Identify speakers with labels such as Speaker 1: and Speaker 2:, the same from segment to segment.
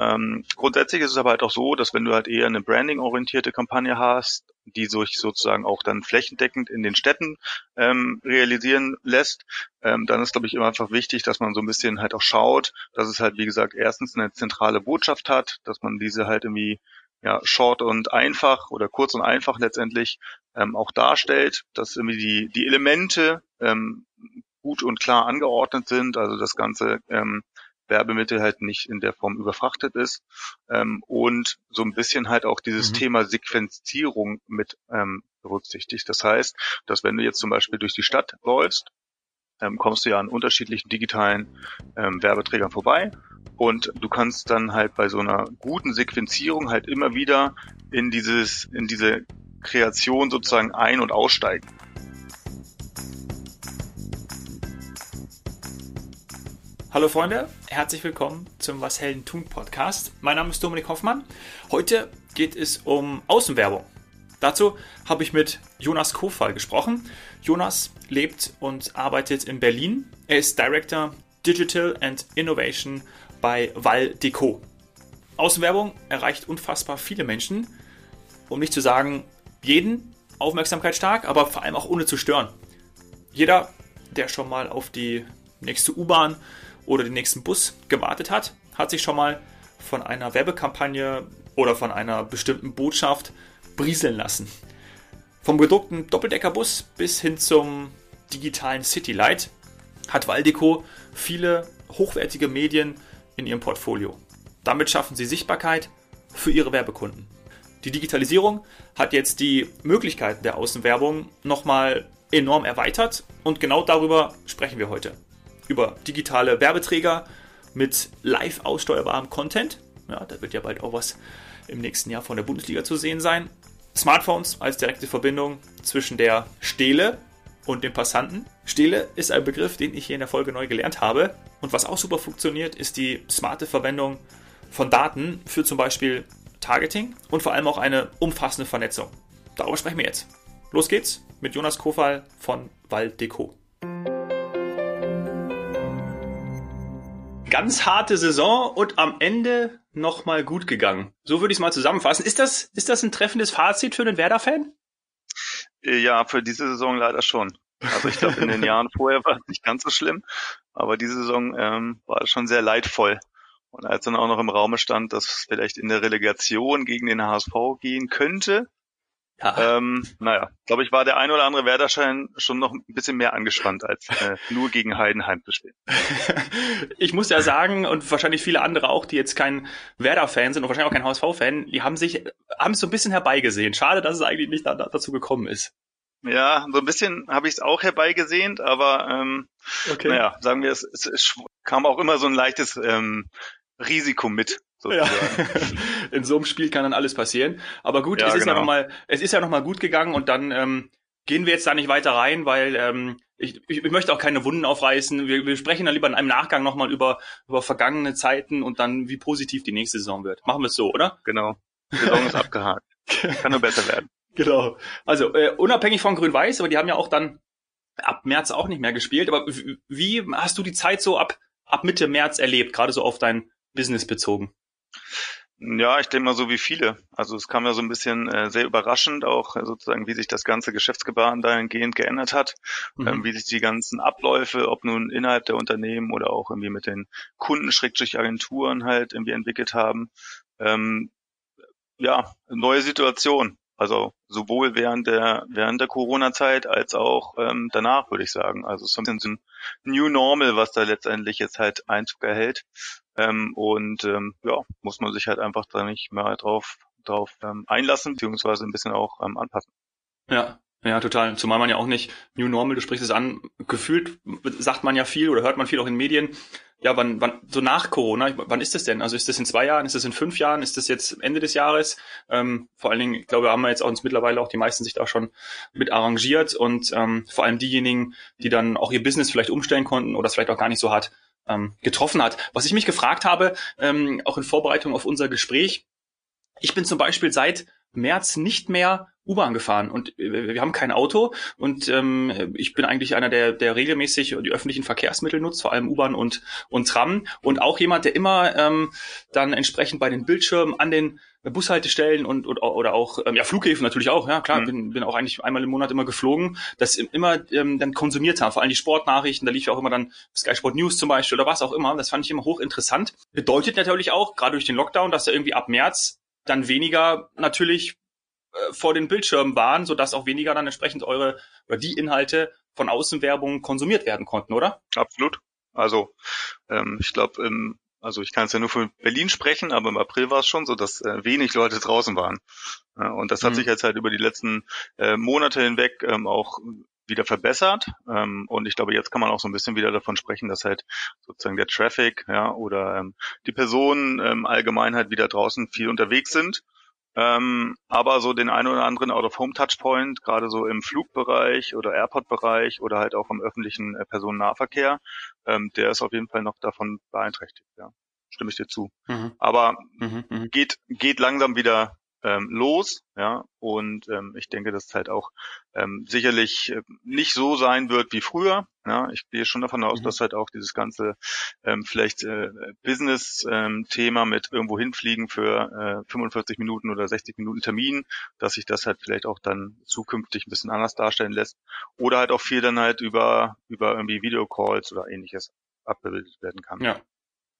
Speaker 1: Ähm, grundsätzlich ist es aber halt auch so, dass wenn du halt eher eine branding-orientierte Kampagne hast, die sich sozusagen auch dann flächendeckend in den Städten ähm, realisieren lässt, ähm, dann ist, glaube ich, immer einfach wichtig, dass man so ein bisschen halt auch schaut, dass es halt, wie gesagt, erstens eine zentrale Botschaft hat, dass man diese halt irgendwie ja, short und einfach oder kurz und einfach letztendlich ähm, auch darstellt, dass irgendwie die, die Elemente ähm, gut und klar angeordnet sind, also das Ganze ähm, Werbemittel halt nicht in der Form überfrachtet ist ähm, und so ein bisschen halt auch dieses mhm. Thema Sequenzierung mit ähm, berücksichtigt. Das heißt, dass wenn du jetzt zum Beispiel durch die Stadt läufst, ähm, kommst du ja an unterschiedlichen digitalen ähm, Werbeträgern vorbei und du kannst dann halt bei so einer guten Sequenzierung halt immer wieder in dieses, in diese Kreation sozusagen ein- und aussteigen.
Speaker 2: Hallo Freunde, herzlich willkommen zum Was Helden tun Podcast. Mein Name ist Dominik Hoffmann. Heute geht es um Außenwerbung. Dazu habe ich mit Jonas Kofall gesprochen. Jonas lebt und arbeitet in Berlin. Er ist Director Digital and Innovation bei Valdeco. Außenwerbung erreicht unfassbar viele Menschen, um nicht zu sagen jeden Aufmerksamkeit stark, aber vor allem auch ohne zu stören. Jeder, der schon mal auf die nächste U-Bahn oder den nächsten Bus gewartet hat, hat sich schon mal von einer Werbekampagne oder von einer bestimmten Botschaft brieseln lassen. Vom gedruckten Doppeldeckerbus bis hin zum digitalen Citylight hat Valdeco viele hochwertige Medien in ihrem Portfolio. Damit schaffen sie Sichtbarkeit für ihre Werbekunden. Die Digitalisierung hat jetzt die Möglichkeiten der Außenwerbung nochmal enorm erweitert und genau darüber sprechen wir heute. Über digitale Werbeträger mit live aussteuerbarem Content. Ja, da wird ja bald auch was im nächsten Jahr von der Bundesliga zu sehen sein. Smartphones als direkte Verbindung zwischen der Stele und dem Passanten. Stele ist ein Begriff, den ich hier in der Folge neu gelernt habe. Und was auch super funktioniert, ist die smarte Verwendung von Daten für zum Beispiel Targeting und vor allem auch eine umfassende Vernetzung. Darüber sprechen wir jetzt. Los geht's mit Jonas Kofal von Valdeco. Ganz harte Saison und am Ende nochmal gut gegangen. So würde ich es mal zusammenfassen. Ist das, ist das ein treffendes Fazit für einen Werder-Fan?
Speaker 1: Äh, ja, für diese Saison leider schon. Also ich glaube, in den Jahren vorher war es nicht ganz so schlimm, aber diese Saison ähm, war schon sehr leidvoll. Und als dann auch noch im Raume stand, dass es vielleicht in der Relegation gegen den HSV gehen könnte, ja. ähm, naja, glaube ich, war der ein oder andere Werderschein schon noch ein bisschen mehr angespannt, als äh, nur gegen Heidenheim zu stehen.
Speaker 2: ich muss ja sagen, und wahrscheinlich viele andere auch, die jetzt kein Werder-Fan sind und wahrscheinlich auch kein HSV-Fan, die haben sich, haben es so ein bisschen herbeigesehen. Schade, dass es eigentlich nicht da, dazu gekommen ist.
Speaker 1: Ja, so ein bisschen habe ich es auch herbeigesehnt, aber ähm, okay. naja, sagen wir, es, es, es kam auch immer so ein leichtes ähm, Risiko mit.
Speaker 2: Ja. In so einem Spiel kann dann alles passieren. Aber gut, ja, es ist genau. ja nochmal, es ist ja nochmal gut gegangen und dann ähm, gehen wir jetzt da nicht weiter rein, weil ähm, ich, ich, ich möchte auch keine Wunden aufreißen. Wir, wir sprechen dann lieber in einem Nachgang nochmal über, über vergangene Zeiten und dann, wie positiv die nächste Saison wird. Machen wir es so, oder?
Speaker 1: Genau. Die Saison ist abgehakt. Kann nur besser werden.
Speaker 2: Genau. Also äh, unabhängig von Grün-Weiß, aber die haben ja auch dann ab März auch nicht mehr gespielt. Aber wie hast du die Zeit so ab, ab Mitte März erlebt, gerade so auf dein Business bezogen?
Speaker 1: Ja, ich denke mal so wie viele. Also es kam ja so ein bisschen äh, sehr überraschend auch äh, sozusagen, wie sich das ganze Geschäftsgebaren dahingehend geändert hat, mhm. ähm, wie sich die ganzen Abläufe, ob nun innerhalb der Unternehmen oder auch irgendwie mit den Kunden, Schrägstrich Agenturen halt irgendwie entwickelt haben. Ähm, ja, neue Situation. Also sowohl während der während der Corona-Zeit als auch ähm, danach, würde ich sagen. Also so ein bisschen New Normal, was da letztendlich jetzt halt Einzug erhält. Ähm, und ähm, ja, muss man sich halt einfach da nicht mehr drauf drauf ähm, einlassen, beziehungsweise ein bisschen auch ähm, anpassen.
Speaker 2: Ja, ja, total. Zumal man ja auch nicht New Normal, du sprichst es an, gefühlt sagt man ja viel oder hört man viel auch in Medien. Ja, wann, wann, so nach Corona, wann ist das denn? Also ist das in zwei Jahren, ist das in fünf Jahren, ist das jetzt Ende des Jahres? Ähm, vor allen Dingen, ich glaube, haben wir jetzt auch uns mittlerweile auch die meisten sich da schon mit arrangiert und ähm, vor allem diejenigen, die dann auch ihr Business vielleicht umstellen konnten oder es vielleicht auch gar nicht so hart ähm, getroffen hat. Was ich mich gefragt habe, ähm, auch in Vorbereitung auf unser Gespräch, ich bin zum Beispiel seit März nicht mehr U-Bahn gefahren. Und äh, wir haben kein Auto. Und ähm, ich bin eigentlich einer, der, der regelmäßig die öffentlichen Verkehrsmittel nutzt, vor allem U-Bahn und, und Tram. Und auch jemand, der immer ähm, dann entsprechend bei den Bildschirmen an den Bushaltestellen und, und oder auch ähm, ja Flughäfen natürlich auch ja klar mhm. bin, bin auch eigentlich einmal im Monat immer geflogen das immer ähm, dann konsumiert haben. Vor allem die Sportnachrichten da lief ja auch immer dann Sky Sport News zum Beispiel oder was auch immer. Das fand ich immer hochinteressant. Bedeutet natürlich auch gerade durch den Lockdown dass er irgendwie ab März dann weniger natürlich äh, vor den Bildschirmen waren, sodass auch weniger dann entsprechend eure oder die Inhalte von Außenwerbung konsumiert werden konnten, oder?
Speaker 1: Absolut. Also ähm, ich glaube, ähm, also ich kann es ja nur für Berlin sprechen, aber im April war es schon so, dass äh, wenig Leute draußen waren. Ja, und das hat mhm. sich jetzt halt über die letzten äh, Monate hinweg ähm, auch wieder verbessert. Ähm, und ich glaube, jetzt kann man auch so ein bisschen wieder davon sprechen, dass halt sozusagen der Traffic, ja, oder ähm, die Personen ähm, allgemein halt wieder draußen viel unterwegs sind. Ähm, aber so den einen oder anderen Out-of-Home-Touchpoint, gerade so im Flugbereich oder Airport-Bereich oder halt auch im öffentlichen äh, Personennahverkehr, ähm, der ist auf jeden Fall noch davon beeinträchtigt. Ja. Stimme ich dir zu. Mhm. Aber mhm, mhm. geht, geht langsam wieder ähm, los, ja, und ähm, ich denke, dass es halt auch ähm, sicherlich äh, nicht so sein wird wie früher. Ja, ich gehe schon davon aus, mhm. dass halt auch dieses ganze ähm, vielleicht äh, Business-Thema ähm, mit irgendwo hinfliegen für äh, 45 Minuten oder 60 Minuten Termin, dass sich das halt vielleicht auch dann zukünftig ein bisschen anders darstellen lässt. Oder halt auch viel dann halt über über irgendwie Videocalls oder ähnliches abgebildet werden kann. Ja.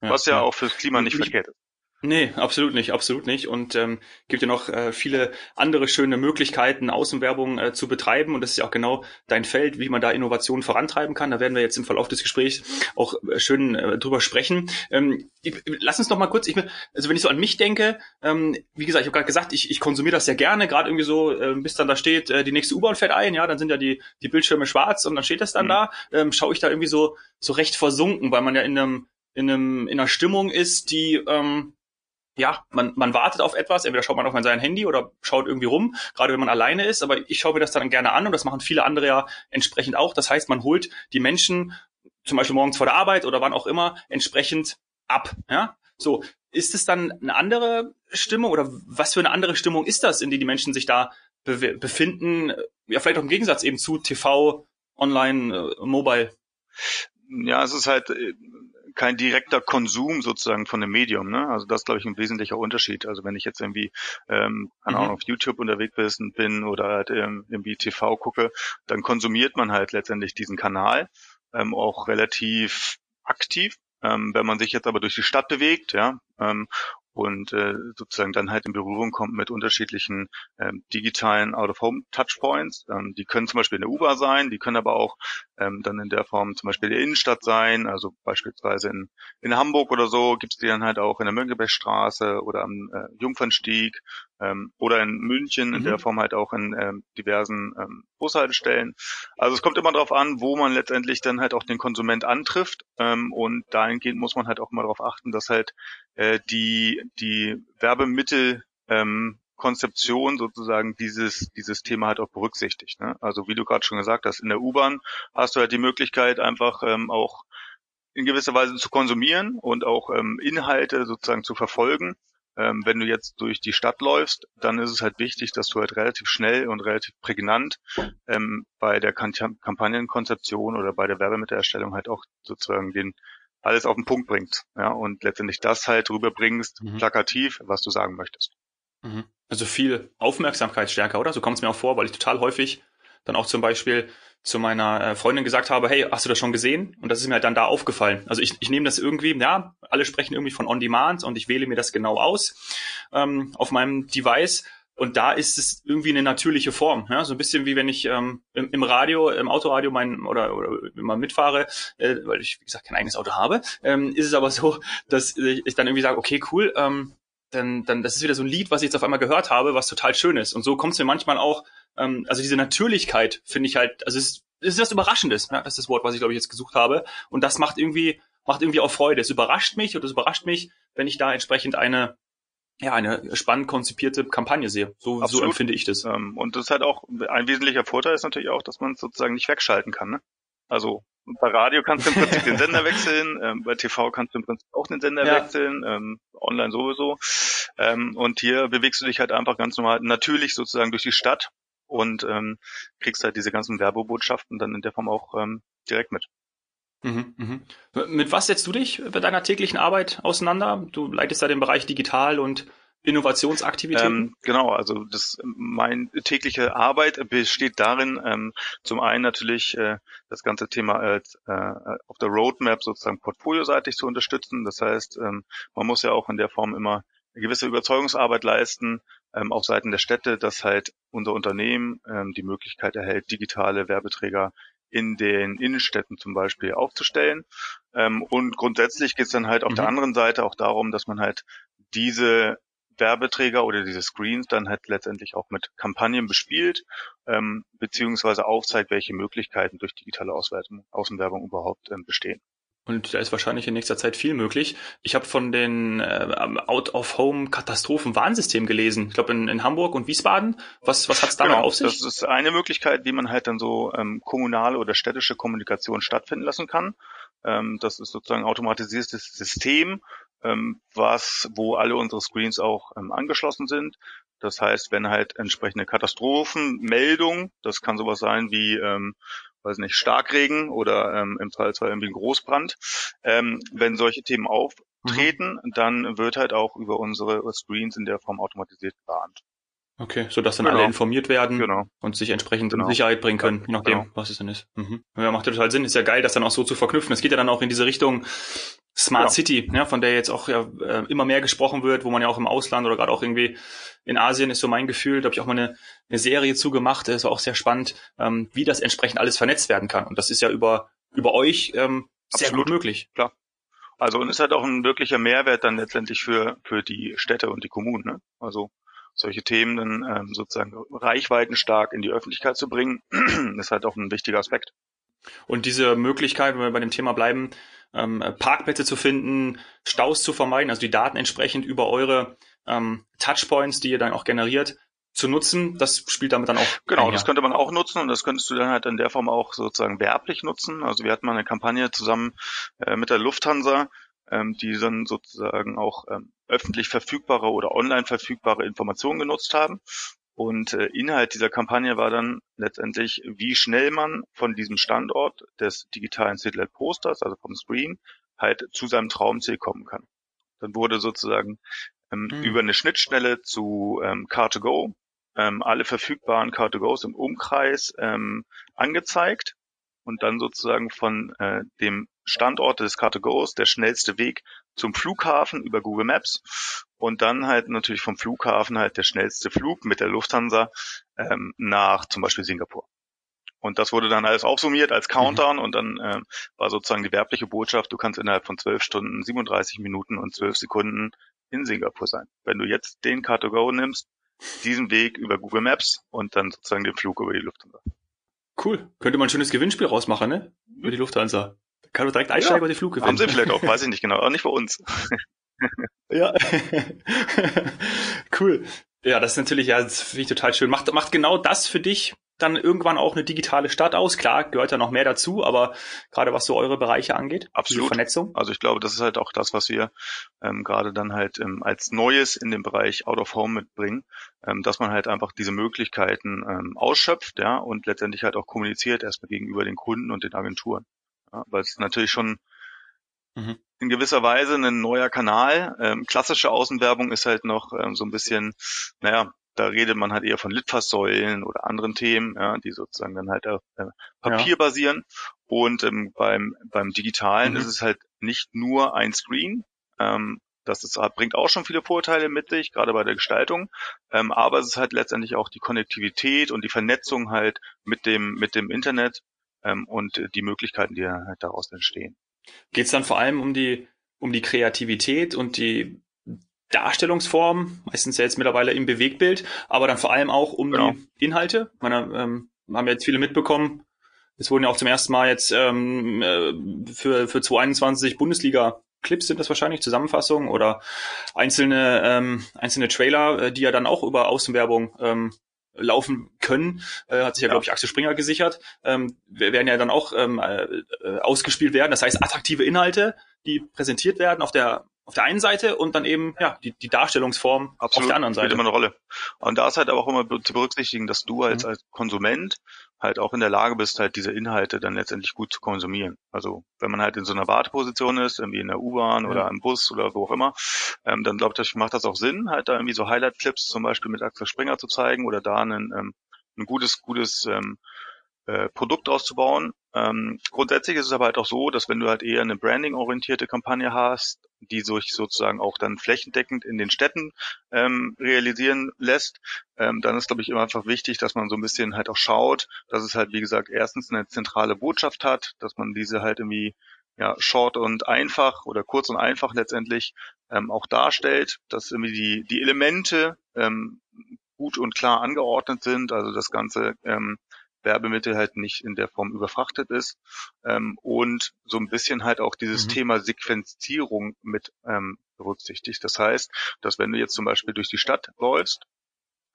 Speaker 1: Was ja, ja, auch fürs Klima nicht verkehrt ist.
Speaker 2: Nee, absolut nicht, absolut nicht. Und ähm, gibt ja noch äh, viele andere schöne Möglichkeiten, Außenwerbung äh, zu betreiben. Und das ist ja auch genau dein Feld, wie man da Innovationen vorantreiben kann. Da werden wir jetzt im Verlauf des Gesprächs auch äh, schön äh, drüber sprechen. Ähm, ich, lass uns doch mal kurz, ich, also wenn ich so an mich denke, ähm, wie gesagt, ich habe gerade gesagt, ich, ich konsumiere das sehr gerne, gerade irgendwie so, äh, bis dann da steht, äh, die nächste U-Bahn fährt ein, ja, dann sind ja die, die Bildschirme schwarz und dann steht das dann mhm. da, ähm, schaue ich da irgendwie so, so recht versunken, weil man ja in einem in, einem, in einer Stimmung ist, die ähm, ja, man, man wartet auf etwas, entweder schaut man auf sein Handy oder schaut irgendwie rum, gerade wenn man alleine ist, aber ich schaue mir das dann gerne an und das machen viele andere ja entsprechend auch. Das heißt, man holt die Menschen zum Beispiel morgens vor der Arbeit oder wann auch immer entsprechend ab. Ja, so ist es dann eine andere Stimmung oder was für eine andere Stimmung ist das, in die die Menschen sich da be befinden? Ja, vielleicht auch im Gegensatz eben zu TV, Online, äh, Mobile.
Speaker 1: Ja, es ist halt äh, kein direkter Konsum sozusagen von dem Medium. Ne? Also das ist, glaube ich, ein wesentlicher Unterschied. Also wenn ich jetzt irgendwie, ähm, keine mhm. Ahnung, auf YouTube unterwegs bin oder halt ähm, irgendwie TV gucke, dann konsumiert man halt letztendlich diesen Kanal ähm, auch relativ aktiv. Ähm, wenn man sich jetzt aber durch die Stadt bewegt, ja, ähm, und äh, sozusagen dann halt in Berührung kommt mit unterschiedlichen ähm, digitalen Out-of-Home-Touchpoints. Ähm, die können zum Beispiel in der U-Bahn sein, die können aber auch ähm, dann in der Form zum Beispiel der Innenstadt sein, also beispielsweise in, in Hamburg oder so gibt's die dann halt auch in der Mönckebergstraße oder am äh, Jungfernstieg ähm, oder in München mhm. in der mhm. Form halt auch in ähm, diversen ähm, Bushaltestellen. Also es kommt immer darauf an, wo man letztendlich dann halt auch den Konsument antrifft ähm, und dahingehend muss man halt auch immer darauf achten, dass halt äh, die die Werbemittel ähm, Konzeption sozusagen dieses, dieses Thema halt auch berücksichtigt. Ne? Also wie du gerade schon gesagt hast, in der U-Bahn hast du halt die Möglichkeit, einfach ähm, auch in gewisser Weise zu konsumieren und auch ähm, Inhalte sozusagen zu verfolgen. Ähm, wenn du jetzt durch die Stadt läufst, dann ist es halt wichtig, dass du halt relativ schnell und relativ prägnant ähm, bei der Kampagnenkonzeption oder bei der Werbemittelerstellung halt auch sozusagen den alles auf den Punkt bringst, ja, und letztendlich das halt rüberbringst, mhm. plakativ, was du sagen möchtest.
Speaker 2: Mhm. Also viel Aufmerksamkeit stärker, oder? So kommt es mir auch vor, weil ich total häufig dann auch zum Beispiel zu meiner äh, Freundin gesagt habe, hey, hast du das schon gesehen? Und das ist mir halt dann da aufgefallen. Also ich, ich nehme das irgendwie, ja, alle sprechen irgendwie von On-Demand und ich wähle mir das genau aus ähm, auf meinem Device. Und da ist es irgendwie eine natürliche Form. Ja? So ein bisschen wie wenn ich ähm, im, im Radio, im Autoradio mein oder, oder immer mitfahre, äh, weil ich, wie gesagt, kein eigenes Auto habe, ähm, ist es aber so, dass ich dann irgendwie sage, okay, cool, ähm, dann, dann das ist wieder so ein Lied, was ich jetzt auf einmal gehört habe, was total schön ist. Und so kommt es mir manchmal auch, ähm, also diese Natürlichkeit finde ich halt, also es ist, es ist was Überraschendes, ja? das ist das Wort, was ich glaube ich jetzt gesucht habe. Und das macht irgendwie, macht irgendwie auch Freude. Es überrascht mich und es überrascht mich, wenn ich da entsprechend eine ja, eine spannend konzipierte Kampagne sehe. So, so empfinde ich das.
Speaker 1: Ähm, und das ist halt auch, ein wesentlicher Vorteil ist natürlich auch, dass man sozusagen nicht wegschalten kann. Ne? Also bei Radio kannst du im Prinzip den Sender wechseln, ähm, bei TV kannst du im Prinzip auch den Sender ja. wechseln, ähm, online sowieso. Ähm, und hier bewegst du dich halt einfach ganz normal, natürlich sozusagen durch die Stadt und ähm, kriegst halt diese ganzen Werbebotschaften dann in der Form auch ähm, direkt mit.
Speaker 2: Mhm, mhm. Mit was setzt du dich bei deiner täglichen Arbeit auseinander? Du leitest da den Bereich Digital und Innovationsaktivitäten? Ähm,
Speaker 1: genau, also das mein tägliche Arbeit besteht darin, ähm, zum einen natürlich äh, das ganze Thema äh, auf der Roadmap sozusagen portfolioseitig zu unterstützen. Das heißt, ähm, man muss ja auch in der Form immer eine gewisse Überzeugungsarbeit leisten ähm, auf Seiten der Städte, dass halt unser Unternehmen ähm, die Möglichkeit erhält, digitale Werbeträger in den Innenstädten zum Beispiel aufzustellen. Ähm, und grundsätzlich geht es dann halt auf mhm. der anderen Seite auch darum, dass man halt diese Werbeträger oder diese Screens dann halt letztendlich auch mit Kampagnen bespielt, ähm, beziehungsweise aufzeigt, welche Möglichkeiten durch digitale Auswertung, Außenwerbung überhaupt ähm, bestehen.
Speaker 2: Und da ist wahrscheinlich in nächster Zeit viel möglich. Ich habe von den äh, Out-of-Home-Katastrophen-Warnsystem gelesen. Ich glaube in, in Hamburg und Wiesbaden. Was, was hat's damit genau, auf sich?
Speaker 1: Das ist eine Möglichkeit, wie man halt dann so ähm, kommunale oder städtische Kommunikation stattfinden lassen kann. Ähm, das ist sozusagen automatisiertes System, ähm, was, wo alle unsere Screens auch ähm, angeschlossen sind. Das heißt, wenn halt entsprechende Katastrophenmeldung, das kann sowas sein wie, ähm, weiß nicht, Starkregen oder ähm, im Zweifelsfall irgendwie ein Großbrand, ähm, wenn solche Themen auftreten, mhm. dann wird halt auch über unsere Screens in der Form automatisiert gewarnt.
Speaker 2: Okay, so dass dann genau. alle informiert werden genau. und sich entsprechend genau. in Sicherheit bringen können, je nachdem, genau. was es dann ist. Mhm. Ja, macht ja total Sinn. Ist ja geil, das dann auch so zu verknüpfen. Es geht ja dann auch in diese Richtung Smart ja. City, ja, von der jetzt auch ja, äh, immer mehr gesprochen wird, wo man ja auch im Ausland oder gerade auch irgendwie in Asien ist so mein Gefühl, da habe ich auch mal eine, eine Serie zugemacht, ist auch sehr spannend, ähm, wie das entsprechend alles vernetzt werden kann. Und das ist ja über, über euch ähm, sehr Absolut. gut möglich.
Speaker 1: Klar. Also und ist halt auch ein wirklicher Mehrwert dann letztendlich für, für die Städte und die Kommunen. Ne? Also solche Themen dann ähm, sozusagen reichweitenstark in die Öffentlichkeit zu bringen, ist halt auch ein wichtiger Aspekt.
Speaker 2: Und diese Möglichkeit, wenn wir bei dem Thema bleiben, ähm, Parkplätze zu finden, Staus zu vermeiden, also die Daten entsprechend über eure ähm, Touchpoints, die ihr dann auch generiert, zu nutzen, das spielt damit dann auch.
Speaker 1: Genau, ein, das könnte man auch nutzen und das könntest du dann halt in der Form auch sozusagen werblich nutzen. Also wir hatten mal eine Kampagne zusammen äh, mit der Lufthansa, ähm, die dann sozusagen auch ähm, öffentlich verfügbare oder online verfügbare Informationen genutzt haben. Und äh, Inhalt dieser Kampagne war dann letztendlich, wie schnell man von diesem Standort des digitalen Citylab Posters, also vom Screen, halt zu seinem Traumziel kommen kann. Dann wurde sozusagen ähm, mhm. über eine Schnittstelle zu ähm, Car2Go ähm, alle verfügbaren Car2Gos im Umkreis ähm, angezeigt und dann sozusagen von äh, dem Standort des Car2Go's der schnellste Weg zum Flughafen über Google Maps und dann halt natürlich vom Flughafen halt der schnellste Flug mit der Lufthansa ähm, nach zum Beispiel Singapur. Und das wurde dann alles aufsummiert als Countdown mhm. und dann ähm, war sozusagen die werbliche Botschaft, du kannst innerhalb von 12 Stunden, 37 Minuten und 12 Sekunden in Singapur sein. Wenn du jetzt den Car2Go nimmst, diesen Weg über Google Maps und dann sozusagen den Flug über die Lufthansa.
Speaker 2: Cool. Könnte man ein schönes Gewinnspiel rausmachen, ne? Über die Lufthansa. Kann du direkt einsteigen ja, und den Flug
Speaker 1: gewinnen. Haben sie vielleicht auch, weiß ich nicht genau, aber nicht bei uns.
Speaker 2: ja. cool. Ja, das ist natürlich, ja, das finde ich total schön. Macht, macht genau das für dich dann irgendwann auch eine digitale Stadt aus? Klar, gehört da noch mehr dazu, aber gerade was so eure Bereiche angeht,
Speaker 1: Absolut. Vernetzung. Also ich glaube, das ist halt auch das, was wir ähm, gerade dann halt ähm, als Neues in dem Bereich Out of Home mitbringen, ähm, dass man halt einfach diese Möglichkeiten ähm, ausschöpft, ja, und letztendlich halt auch kommuniziert erstmal gegenüber den Kunden und den Agenturen. Ja, weil es natürlich schon mhm. in gewisser Weise ein neuer Kanal. Ähm, klassische Außenwerbung ist halt noch ähm, so ein bisschen, naja, da redet man halt eher von Litfaßsäulen oder anderen Themen, ja, die sozusagen dann halt auf äh, Papier ja. basieren. Und ähm, beim, beim Digitalen mhm. ist es halt nicht nur ein Screen. Ähm, das ist, bringt auch schon viele Vorteile mit sich, gerade bei der Gestaltung. Ähm, aber es ist halt letztendlich auch die Konnektivität und die Vernetzung halt mit dem, mit dem Internet ähm, und die Möglichkeiten, die halt daraus entstehen.
Speaker 2: Geht es dann vor allem um die, um die Kreativität und die Darstellungsform, meistens ja jetzt mittlerweile im Bewegtbild, aber dann vor allem auch um genau. die Inhalte. Meine, ähm, haben jetzt viele mitbekommen. Es wurden ja auch zum ersten Mal jetzt ähm, äh, für, für 2021 Bundesliga-Clips sind das wahrscheinlich, Zusammenfassungen oder einzelne, ähm, einzelne Trailer, äh, die ja dann auch über Außenwerbung ähm, laufen können, äh, hat sich ja, ja. glaube ich, Axel Springer gesichert. Ähm, werden ja dann auch ähm, äh, ausgespielt werden. Das heißt, attraktive Inhalte, die präsentiert werden auf der auf der einen Seite und dann eben ja die, die Darstellungsform Absolut, auf der anderen Seite.
Speaker 1: Spielt immer eine Rolle. Und da ist halt aber auch immer zu berücksichtigen, dass du als, mhm. als Konsument halt auch in der Lage bist, halt diese Inhalte dann letztendlich gut zu konsumieren. Also wenn man halt in so einer Warteposition ist, irgendwie in der U-Bahn ja. oder im Bus oder wo auch immer, ähm, dann glaube ich, macht das auch Sinn, halt da irgendwie so Highlight-Clips zum Beispiel mit Axel Springer zu zeigen oder da einen, ähm, ein gutes, gutes ähm, äh, Produkt auszubauen. Ähm, grundsätzlich ist es aber halt auch so, dass wenn du halt eher eine branding-orientierte Kampagne hast, die sich sozusagen auch dann flächendeckend in den Städten ähm, realisieren lässt, ähm, dann ist, glaube ich, immer einfach wichtig, dass man so ein bisschen halt auch schaut, dass es halt, wie gesagt, erstens eine zentrale Botschaft hat, dass man diese halt irgendwie ja, short und einfach oder kurz und einfach letztendlich ähm, auch darstellt, dass irgendwie die, die Elemente ähm, gut und klar angeordnet sind, also das Ganze ähm, Werbemittel halt nicht in der Form überfrachtet ist ähm, und so ein bisschen halt auch dieses mhm. Thema Sequenzierung mit ähm, berücksichtigt. Das heißt, dass wenn du jetzt zum Beispiel durch die Stadt läufst,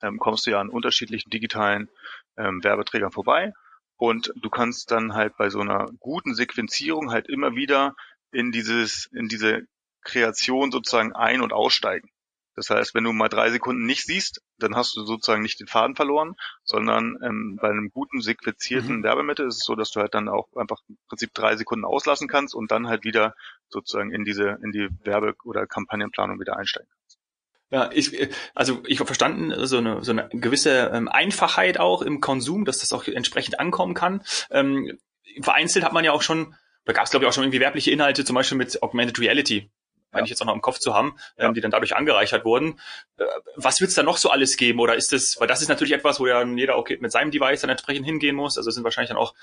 Speaker 1: ähm, kommst du ja an unterschiedlichen digitalen ähm, Werbeträgern vorbei und du kannst dann halt bei so einer guten Sequenzierung halt immer wieder in dieses, in diese Kreation sozusagen ein- und aussteigen. Das heißt, wenn du mal drei Sekunden nicht siehst, dann hast du sozusagen nicht den Faden verloren, sondern ähm, bei einem guten sequenzierten mhm. Werbemittel ist es so, dass du halt dann auch einfach im Prinzip drei Sekunden auslassen kannst und dann halt wieder sozusagen in diese in die Werbe- oder Kampagnenplanung wieder einsteigen kannst.
Speaker 2: Ja, ich, also ich habe verstanden, so eine, so eine gewisse ähm, Einfachheit auch im Konsum, dass das auch entsprechend ankommen kann. Ähm, vereinzelt hat man ja auch schon, da gab es glaube ich auch schon irgendwie werbliche Inhalte, zum Beispiel mit Augmented Reality meine ich jetzt auch noch im Kopf zu haben, ähm, die dann dadurch angereichert wurden. Äh, was wird es da noch so alles geben? Oder ist das, weil das ist natürlich etwas, wo ja jeder auch mit seinem Device dann entsprechend hingehen muss. Also es sind wahrscheinlich dann auch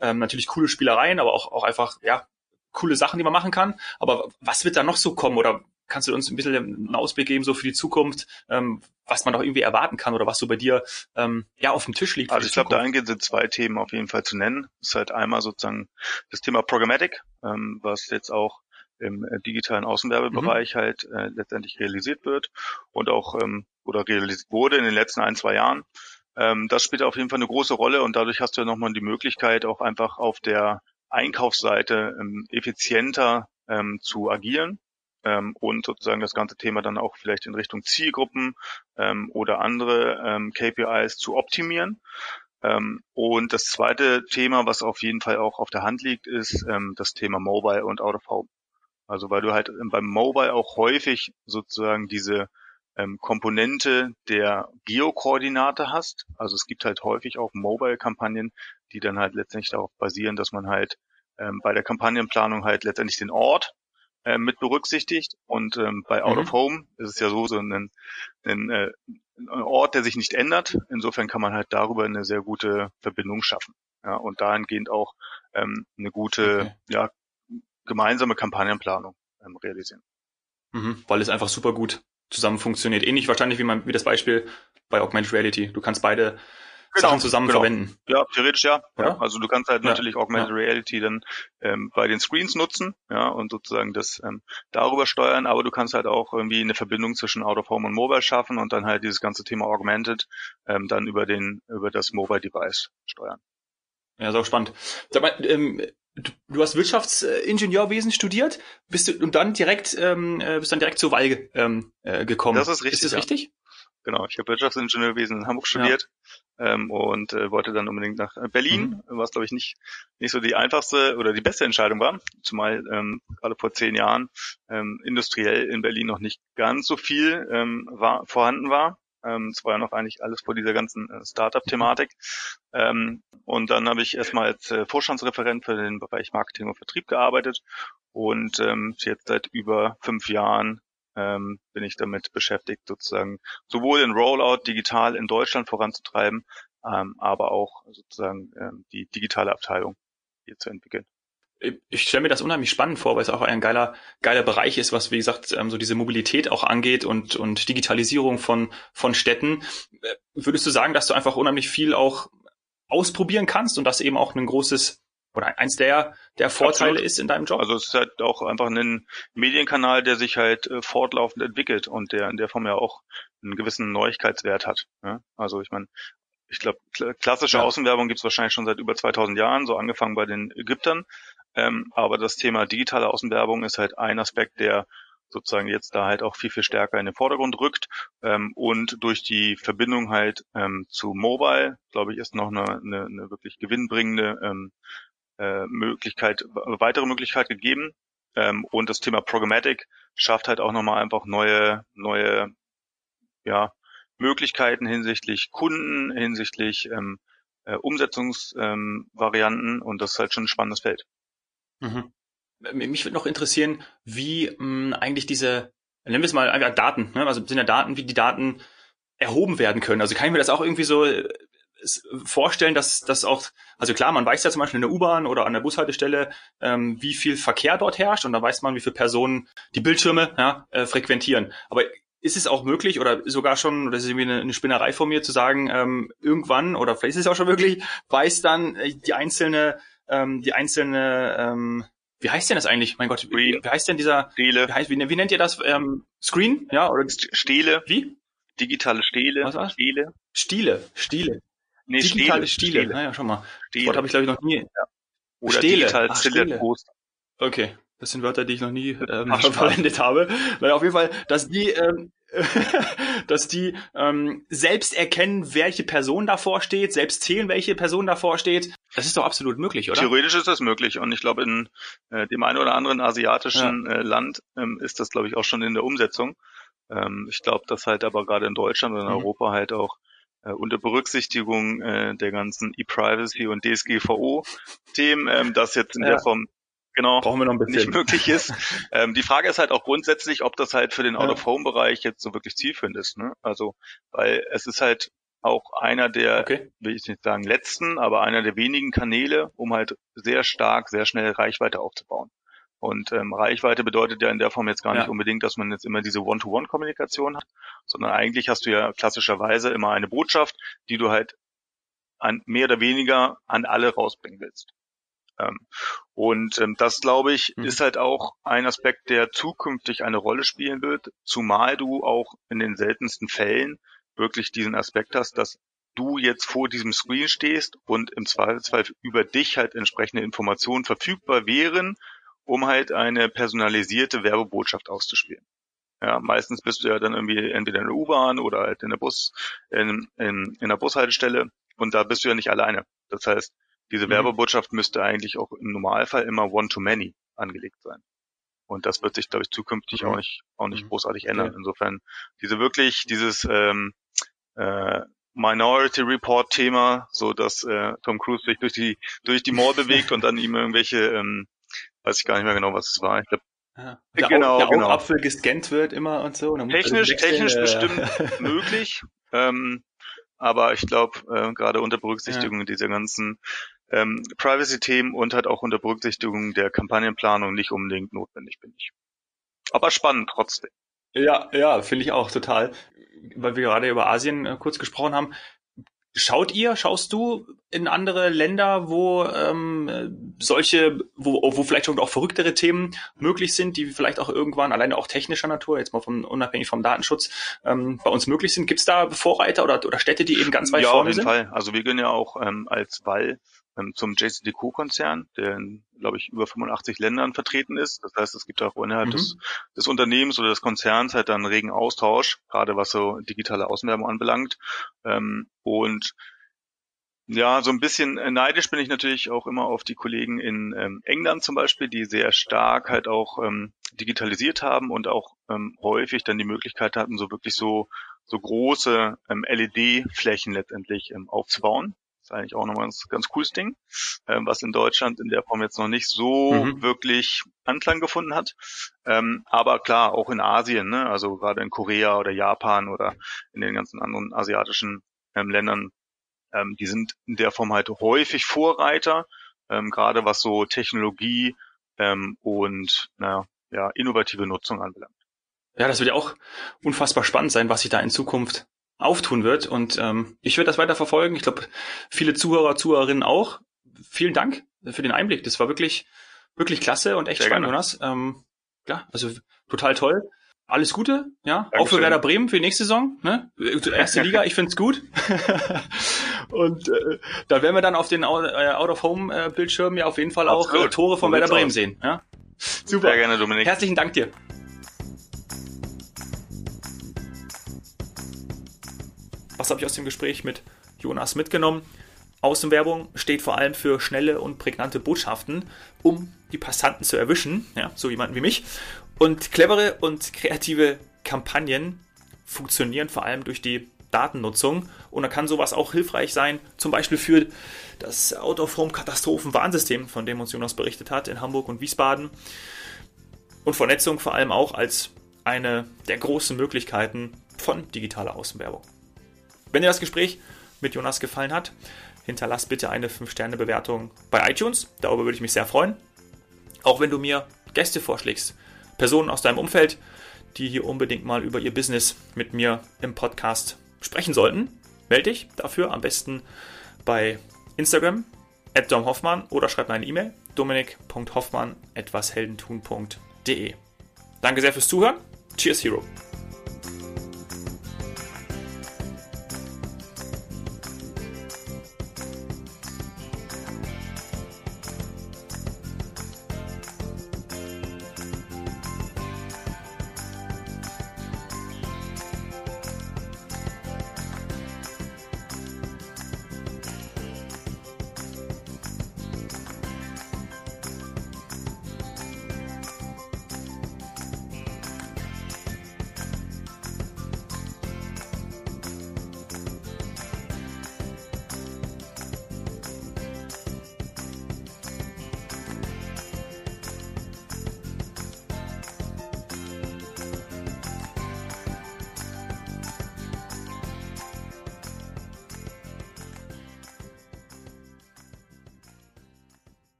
Speaker 2: ähm, natürlich coole Spielereien, aber auch, auch einfach, ja, coole Sachen, die man machen kann. Aber was wird da noch so kommen? Oder kannst du uns ein bisschen einen Ausblick geben, so für die Zukunft, ähm, was man doch irgendwie erwarten kann oder was so bei dir ähm, ja auf dem Tisch liegt?
Speaker 1: Also ich glaube, da eingehen sind zwei Themen auf jeden Fall zu nennen. Das ist halt einmal sozusagen das Thema Programmatic, ähm, was jetzt auch im äh, digitalen Außenwerbebereich mhm. halt äh, letztendlich realisiert wird und auch ähm, oder realisiert wurde in den letzten ein, zwei Jahren. Ähm, das spielt auf jeden Fall eine große Rolle und dadurch hast du ja nochmal die Möglichkeit, auch einfach auf der Einkaufsseite ähm, effizienter ähm, zu agieren ähm, und sozusagen das ganze Thema dann auch vielleicht in Richtung Zielgruppen ähm, oder andere ähm, KPIs zu optimieren. Ähm, und das zweite Thema, was auf jeden Fall auch auf der Hand liegt, ist ähm, das Thema Mobile und Out of Home. Also weil du halt beim Mobile auch häufig sozusagen diese ähm, Komponente der Geokoordinate hast. Also es gibt halt häufig auch Mobile-Kampagnen, die dann halt letztendlich darauf basieren, dass man halt ähm, bei der Kampagnenplanung halt letztendlich den Ort äh, mit berücksichtigt. Und ähm, bei Out mhm. of Home ist es ja so, so ein, ein, äh, ein Ort, der sich nicht ändert. Insofern kann man halt darüber eine sehr gute Verbindung schaffen. Ja, und dahingehend auch ähm, eine gute okay. ja, gemeinsame Kampagnenplanung ähm, realisieren.
Speaker 2: Mhm, weil es einfach super gut zusammen funktioniert. Ähnlich wahrscheinlich wie, man, wie das Beispiel bei Augmented Reality. Du kannst beide genau, Sachen zusammen genau. verwenden.
Speaker 1: Ja, theoretisch ja. ja. Also du kannst halt ja. natürlich Augmented ja. Reality dann ähm, bei den Screens nutzen, ja, und sozusagen das ähm, darüber steuern, aber du kannst halt auch irgendwie eine Verbindung zwischen Out of Home und Mobile schaffen und dann halt dieses ganze Thema Augmented ähm, dann über den über das Mobile Device steuern.
Speaker 2: Ja, so spannend. Sag mal, ähm, du, du hast Wirtschaftsingenieurwesen studiert, bist du und dann direkt ähm, äh, bist dann direkt zur Walge ähm, äh, gekommen.
Speaker 1: Das ist richtig.
Speaker 2: Ist das
Speaker 1: ja.
Speaker 2: richtig?
Speaker 1: Genau, ich habe Wirtschaftsingenieurwesen in Hamburg studiert ja. ähm, und äh, wollte dann unbedingt nach äh, Berlin, mhm. was glaube ich nicht nicht so die einfachste oder die beste Entscheidung war, zumal ähm, gerade vor zehn Jahren ähm, industriell in Berlin noch nicht ganz so viel ähm, war, vorhanden war. Ähm, es war ja noch eigentlich alles vor dieser ganzen äh, Startup-Thematik. Ähm, und dann habe ich erstmal als äh, Vorstandsreferent für den Bereich Marketing und Vertrieb gearbeitet und ähm, jetzt seit über fünf Jahren ähm, bin ich damit beschäftigt, sozusagen sowohl den Rollout digital in Deutschland voranzutreiben, ähm, aber auch sozusagen ähm, die digitale Abteilung hier zu entwickeln
Speaker 2: ich stelle mir das unheimlich spannend vor, weil es auch ein geiler, geiler Bereich ist, was, wie gesagt, ähm, so diese Mobilität auch angeht und, und Digitalisierung von, von Städten. Äh, würdest du sagen, dass du einfach unheimlich viel auch ausprobieren kannst und das eben auch ein großes oder eins der, der Vorteile Absolut. ist in deinem Job?
Speaker 1: Also es ist halt auch einfach ein Medienkanal, der sich halt äh, fortlaufend entwickelt und der in der Form ja auch einen gewissen Neuigkeitswert hat. Ja? Also ich meine, ich glaube, klassische
Speaker 2: Ja.
Speaker 1: Außenwerbung gibt's wahrscheinlich schon seit über 2000 Jahren, so angefangen bei den Ägyptern. Ähm, aber das Thema digitale Außenwerbung ist halt ein Aspekt, der sozusagen jetzt da halt auch viel, viel stärker in den Vordergrund rückt. Ähm, und durch die Verbindung halt ähm, zu Mobile, glaube ich, ist noch eine, eine, eine wirklich gewinnbringende ähm, äh, Möglichkeit, weitere Möglichkeit gegeben. Ähm, und das Thema Programmatic schafft halt auch nochmal einfach neue, neue, ja, Möglichkeiten hinsichtlich Kunden, hinsichtlich ähm, äh, Umsetzungsvarianten ähm, und das ist halt schon ein spannendes Feld.
Speaker 2: Mhm. Mich würde noch interessieren, wie mh, eigentlich diese, nennen wir es mal einfach Daten, ne? also sind ja Daten, wie die Daten erhoben werden können. Also kann ich mir das auch irgendwie so äh, vorstellen, dass das auch, also klar, man weiß ja zum Beispiel in der U-Bahn oder an der Bushaltestelle, ähm, wie viel Verkehr dort herrscht und da weiß man, wie viele Personen die Bildschirme ja, äh, frequentieren. Aber ist es auch möglich oder sogar schon, oder ist irgendwie eine, eine Spinnerei von mir zu sagen, ähm, irgendwann oder vielleicht ist es auch schon wirklich, weiß dann äh, die einzelne, ähm, die einzelne, ähm, wie heißt denn das eigentlich? Mein Gott, wie, wie heißt denn dieser,
Speaker 1: Stele,
Speaker 2: wie, heißt, wie, wie nennt ihr das? Ähm, Screen? Ja, oder
Speaker 1: St- Stele,
Speaker 2: wie?
Speaker 1: digitale Stele,
Speaker 2: Was war's?
Speaker 1: Stele,
Speaker 2: Stile, Stile.
Speaker 1: nee,
Speaker 2: Digitale Stile.
Speaker 1: Stele,
Speaker 2: Naja, schon mal. Das
Speaker 1: Stele.
Speaker 2: Wort habe ich, glaube ich, noch nie.
Speaker 1: oder
Speaker 2: Stele.
Speaker 1: digital
Speaker 2: Ach, Stele. Okay, das sind Wörter, die ich noch nie ähm,
Speaker 1: Ach,
Speaker 2: verwendet habe. Naja, auf jeden Fall, dass die, ähm, dass die ähm, selbst erkennen, welche Person davor steht, selbst zählen, welche Person davor steht. Das ist doch absolut möglich, oder?
Speaker 1: Theoretisch ist das möglich und ich glaube, in äh, dem einen oder anderen asiatischen äh, Land ähm, ist das, glaube ich, auch schon in der Umsetzung. Ähm, ich glaube, dass halt aber gerade in Deutschland und in
Speaker 2: Mhm.
Speaker 1: Europa halt auch äh, unter Berücksichtigung äh, der ganzen E-Privacy und DSGVO-Themen, ähm, das jetzt in
Speaker 2: Ja.
Speaker 1: der Form genau
Speaker 2: Brauchen wir noch ein
Speaker 1: nicht
Speaker 2: bisschen.
Speaker 1: möglich ist. ähm, die Frage ist halt auch grundsätzlich, ob das halt für den. Out-of-Home-Bereich jetzt so wirklich zielführend ist. Ne? Also, weil es ist halt auch einer der
Speaker 2: Okay.
Speaker 1: will ich nicht sagen letzten, aber einer der wenigen Kanäle, um halt sehr stark, sehr schnell Reichweite aufzubauen. Und ähm, Reichweite bedeutet ja in der Form jetzt gar
Speaker 2: Ja.
Speaker 1: nicht unbedingt, dass man jetzt immer diese One-to-One-Kommunikation hat, sondern eigentlich hast du ja klassischerweise immer eine Botschaft, die du halt an mehr oder weniger an alle rausbringen willst. Ähm, und ähm, das, glaube ich,
Speaker 2: Mhm.
Speaker 1: ist halt auch ein Aspekt, der zukünftig eine Rolle spielen wird, zumal du auch in den seltensten Fällen wirklich diesen Aspekt hast, dass du jetzt vor diesem Screen stehst und im Zweifelsfall über dich halt entsprechende Informationen verfügbar wären, um halt eine personalisierte Werbebotschaft auszuspielen. Ja, meistens bist du ja dann irgendwie entweder in der U-Bahn oder halt in der Bus, in, in, in der Bushaltestelle und da bist du ja nicht alleine. Das heißt, diese
Speaker 2: Mhm.
Speaker 1: Werbebotschaft müsste eigentlich auch im Normalfall immer One-to-Many angelegt sein. Und das wird sich, glaube ich, zukünftig
Speaker 2: Mhm.
Speaker 1: auch nicht, auch nicht
Speaker 2: Mhm.
Speaker 1: großartig
Speaker 2: Okay.
Speaker 1: ändern. Insofern, diese wirklich, dieses ähm, äh, Minority Report Thema, so dass äh, Tom Cruise sich durch die durch die Mall bewegt und dann ihm irgendwelche, ähm, weiß ich gar nicht mehr genau, was es war. Ich glaube,
Speaker 2: Ja. Der,
Speaker 1: Genau,
Speaker 2: Au- der
Speaker 1: genau.
Speaker 2: Augapfel gescannt wird immer und so. und
Speaker 1: technisch,
Speaker 2: wechseln,
Speaker 1: technisch
Speaker 2: äh,
Speaker 1: bestimmt möglich. Ähm, aber ich glaube, äh, gerade unter Berücksichtigung dieser ganzen ähm, Privacy-Themen und halt auch unter Berücksichtigung der Kampagnenplanung nicht unbedingt notwendig bin ich. Aber spannend trotzdem.
Speaker 2: Ja, ja, finde ich auch total. Weil wir gerade über Asien äh, kurz gesprochen haben. Schaut ihr, schaust du in andere Länder, wo ähm, äh, solche, wo, wo vielleicht schon auch verrücktere Themen möglich sind, die vielleicht auch irgendwann alleine auch technischer Natur, jetzt mal vom, unabhängig vom Datenschutz, ähm, bei uns möglich sind? Gibt es da Vorreiter oder, oder Städte, die eben ganz weit
Speaker 1: ja, auf
Speaker 2: vorne
Speaker 1: jeden
Speaker 2: sind?
Speaker 1: Fall. Also wir gehen ja auch ähm, als Wall zum JCDecaux-Konzern, der in, glaube ich, über 85 Ländern vertreten ist. Das heißt, es gibt auch innerhalb
Speaker 2: Mhm.
Speaker 1: des, des Unternehmens oder des Konzerns halt dann regen Austausch, gerade was so digitale Außenwerbung anbelangt. Ähm, und ja, so ein bisschen neidisch bin ich natürlich auch immer auf die Kollegen in ähm, England zum Beispiel, die sehr stark halt auch ähm, digitalisiert haben und auch ähm, häufig dann die Möglichkeit hatten, so wirklich so so große ähm, LED-Flächen letztendlich ähm, aufzubauen. Ist eigentlich auch nochmal ein ganz, ganz cooles Ding, ähm, was in Deutschland in der Form jetzt noch nicht so
Speaker 2: Mhm.
Speaker 1: wirklich Anklang gefunden hat. Ähm, aber klar, auch in Asien, ne? also gerade in Korea oder Japan oder in den ganzen anderen asiatischen ähm, Ländern ähm, die sind in der Form halt häufig Vorreiter, ähm, gerade was so Technologie ähm, und naja, ja, innovative Nutzung anbelangt.
Speaker 2: Ja, das wird ja auch unfassbar spannend sein, was sich da in Zukunft auftun wird. Und ähm, ich werde das weiter verfolgen. Ich glaube, viele Zuhörer, Zuhörerinnen auch. Vielen Dank für den Einblick. Das war wirklich, wirklich klasse und echt
Speaker 1: Sehr
Speaker 2: spannend,
Speaker 1: gerne.
Speaker 2: Jonas. Ähm, ja, also total toll. Alles Gute, ja. Auch für
Speaker 1: Dankeschön.
Speaker 2: Werder Bremen für die nächste Saison. Ne? Erste Liga, ich find's gut. Und äh, da werden wir dann auf den äh, Out-of-Home-Bildschirmen ja auf jeden Fall auch äh, Tore von Werder Bremen sehen. Ja?
Speaker 1: Super. Sehr gerne, Dominik.
Speaker 2: Herzlichen Dank dir. Habe ich aus dem Gespräch mit Jonas mitgenommen? Außenwerbung steht vor allem für schnelle und prägnante Botschaften, um die Passanten zu erwischen, ja, so jemanden wie mich. Und clevere und kreative Kampagnen funktionieren vor allem durch die Datennutzung und da kann sowas auch hilfreich sein, zum Beispiel für das Out-of-Home-Katastrophen-Warnsystem, von dem uns Jonas berichtet hat, in Hamburg und Wiesbaden. Und Vernetzung vor allem auch als eine der großen Möglichkeiten von digitaler Außenwerbung. Wenn dir das Gespräch mit Jonas gefallen hat, hinterlass bitte eine 5-Sterne-Bewertung bei iTunes. Darüber würde ich mich sehr freuen. Auch wenn du mir Gäste vorschlägst, Personen aus deinem Umfeld, die hier unbedingt mal über ihr Business mit mir im Podcast sprechen sollten, melde dich dafür am besten bei Instagram domhoffmann oder schreib mir eine E-Mail dominik.hoffmann etwas heldentun.de. Danke sehr fürs Zuhören. Cheers, Hero.